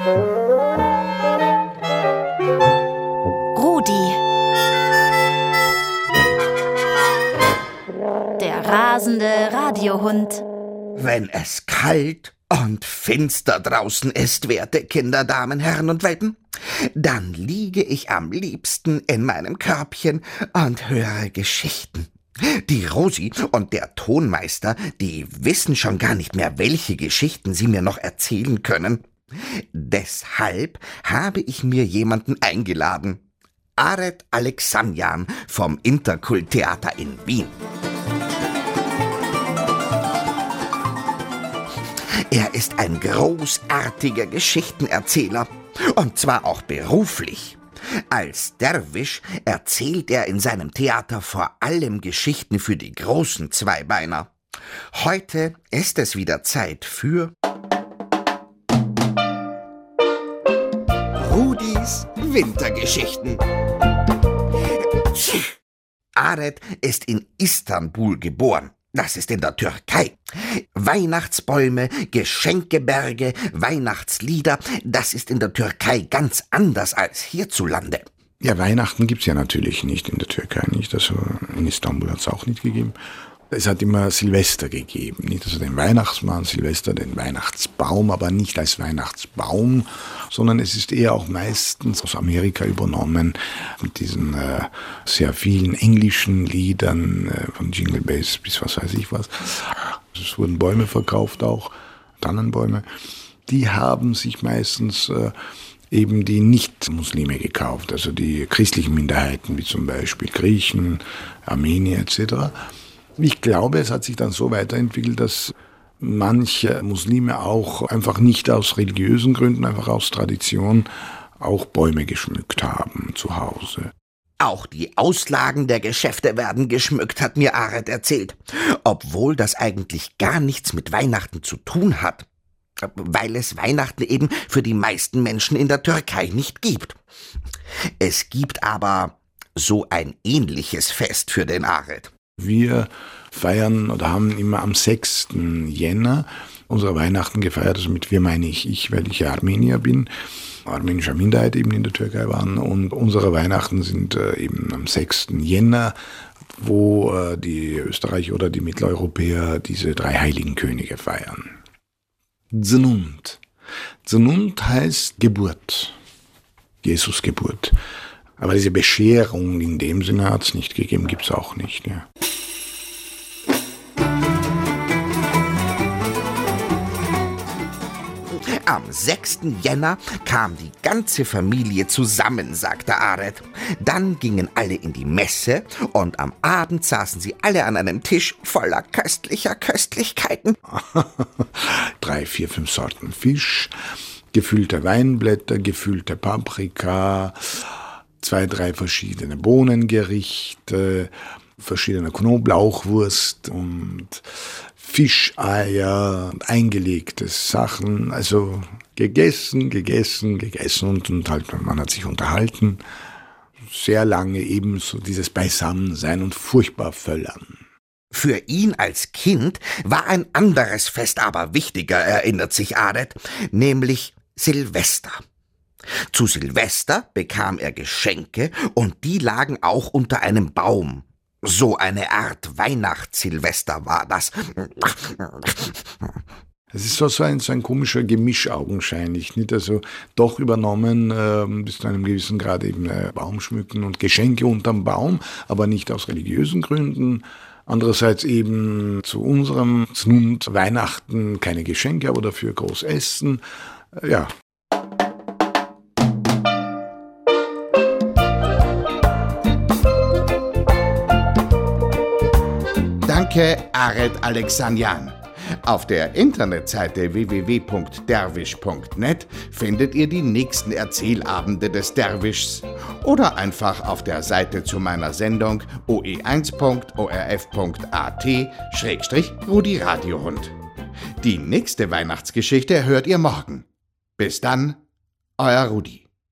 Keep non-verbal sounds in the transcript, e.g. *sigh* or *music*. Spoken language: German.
Rudi. Der rasende Radiohund. Wenn es kalt und finster draußen ist, werte Kinder, Damen, Herren und Welpen, dann liege ich am liebsten in meinem Körbchen und höre Geschichten. Die Rosi und der Tonmeister, die wissen schon gar nicht mehr, welche Geschichten sie mir noch erzählen können. Deshalb habe ich mir jemanden eingeladen. Aret Alexandjan vom Interkulttheater in Wien. Er ist ein großartiger Geschichtenerzähler, und zwar auch beruflich. Als Derwisch erzählt er in seinem Theater vor allem Geschichten für die großen Zweibeiner. Heute ist es wieder Zeit für Rudis Wintergeschichten. Aret ist in Istanbul geboren. Das ist in der Türkei. Weihnachtsbäume, Geschenkeberge, Weihnachtslieder, das ist in der Türkei ganz anders als hierzulande. Ja, Weihnachten gibt's ja natürlich nicht in der Türkei, nicht? Also in Istanbul hat's auch nicht gegeben. Es hat immer Silvester gegeben, nicht? Also den Weihnachtsmann, Silvester, den Weihnachtsbaum, aber nicht als Weihnachtsbaum, sondern es ist eher auch meistens aus Amerika übernommen mit diesen äh, sehr vielen englischen Liedern äh, von Jingle Bells bis was weiß ich was. Es wurden Bäume verkauft auch, Tannenbäume. Die haben sich meistens äh, eben die Nicht-Muslime gekauft, also die christlichen Minderheiten, wie zum Beispiel Griechen, Armenier etc. Ich glaube, es hat sich dann so weiterentwickelt, dass manche Muslime auch einfach nicht aus religiösen Gründen, einfach aus Tradition auch Bäume geschmückt haben zu Hause. Auch die Auslagen der Geschäfte werden geschmückt, hat mir Aret erzählt. Obwohl das eigentlich gar nichts mit Weihnachten zu tun hat. Weil es Weihnachten eben für die meisten Menschen in der Türkei nicht gibt. Es gibt aber so ein ähnliches Fest für den Aret. Wir feiern oder haben immer am 6. Jänner unsere Weihnachten gefeiert. Also mit wir meine ich ich, weil ich ja Armenier bin, armenischer Minderheit eben in der Türkei waren. Und unsere Weihnachten sind äh, eben am 6. Jänner, wo äh, die Österreicher oder die Mitteleuropäer diese drei heiligen Könige feiern. Znund. Znund heißt Geburt. Jesus Geburt. Aber diese Bescherung in dem Sinne hat es nicht gegeben, gibt es auch nicht. Ja. Am 6. Jänner kam die ganze Familie zusammen, sagte Aret. Dann gingen alle in die Messe und am Abend saßen sie alle an einem Tisch voller köstlicher Köstlichkeiten. *laughs* Drei, vier, fünf Sorten Fisch, gefüllte Weinblätter, gefüllte Paprika, zwei, drei verschiedene Bohnengerichte, verschiedene Knoblauchwurst und Fischeier, eingelegte Sachen, also gegessen, gegessen, gegessen und, und halt, man hat sich unterhalten. Sehr lange eben so dieses Beisammensein und furchtbar völlern. Für ihn als Kind war ein anderes Fest aber wichtiger, erinnert sich Adet, nämlich Silvester. Zu Silvester bekam er Geschenke und die lagen auch unter einem Baum. So eine Art Weihnachtssilvester war das. Es ist so ein, so ein komischer Gemisch augenscheinlich, nicht? Also doch übernommen äh, bis zu einem gewissen Grad eben äh, Baumschmücken und Geschenke unterm Baum, aber nicht aus religiösen Gründen. Andererseits eben zu unserem Znund Weihnachten keine Geschenke, aber dafür groß essen. Äh, ja, Danke, Aret Alexandjan. Auf der Internetseite www.derwisch.net findet ihr die nächsten Erzählabende des Derwischs oder einfach auf der Seite zu meiner Sendung oe1.orf.at-rudi Radiohund. Die nächste Weihnachtsgeschichte hört ihr morgen. Bis dann, euer Rudi.